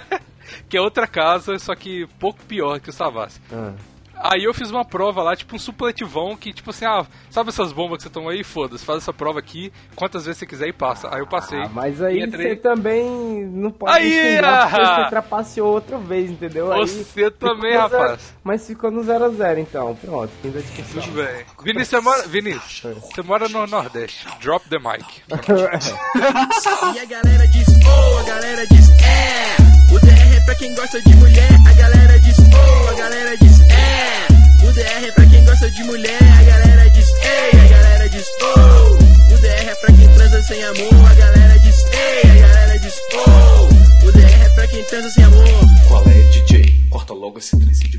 [SPEAKER 1] que é outra casa, só que pouco pior que o Savassi.
[SPEAKER 2] Ah.
[SPEAKER 1] Aí eu fiz uma prova lá, tipo um supletivão, que tipo assim, ah, sabe essas bombas que você toma aí? Foda-se, faz essa prova aqui, quantas vezes você quiser e passa. Aí eu passei.
[SPEAKER 2] Ah, mas aí
[SPEAKER 1] E entrei-
[SPEAKER 2] você também não pode
[SPEAKER 1] Aí,
[SPEAKER 2] xingar porque
[SPEAKER 1] ah!
[SPEAKER 2] você trapaceou outra vez, entendeu? Aí
[SPEAKER 1] Você
[SPEAKER 2] ficou
[SPEAKER 1] também,
[SPEAKER 2] no zero-
[SPEAKER 1] rapaz.
[SPEAKER 2] Mas ficou no 0x0 então, pronto, fim da discussão.
[SPEAKER 1] Tudo bem. Vinícius, você mora, Vinícius, você mora no Nordeste. Drop the mic.
[SPEAKER 4] E a galera diz oh, a galera diz é. O DR é pra quem gosta de mulher, a galera diz a galera diz é. O DR é pra quem gosta de mulher, a galera diz ei, a galera diz oh. O DR é pra quem transa sem amor, a galera diz ei, a galera diz oh. O DR é pra quem transa sem amor.
[SPEAKER 5] Qual é, DJ? Corta logo esse trem de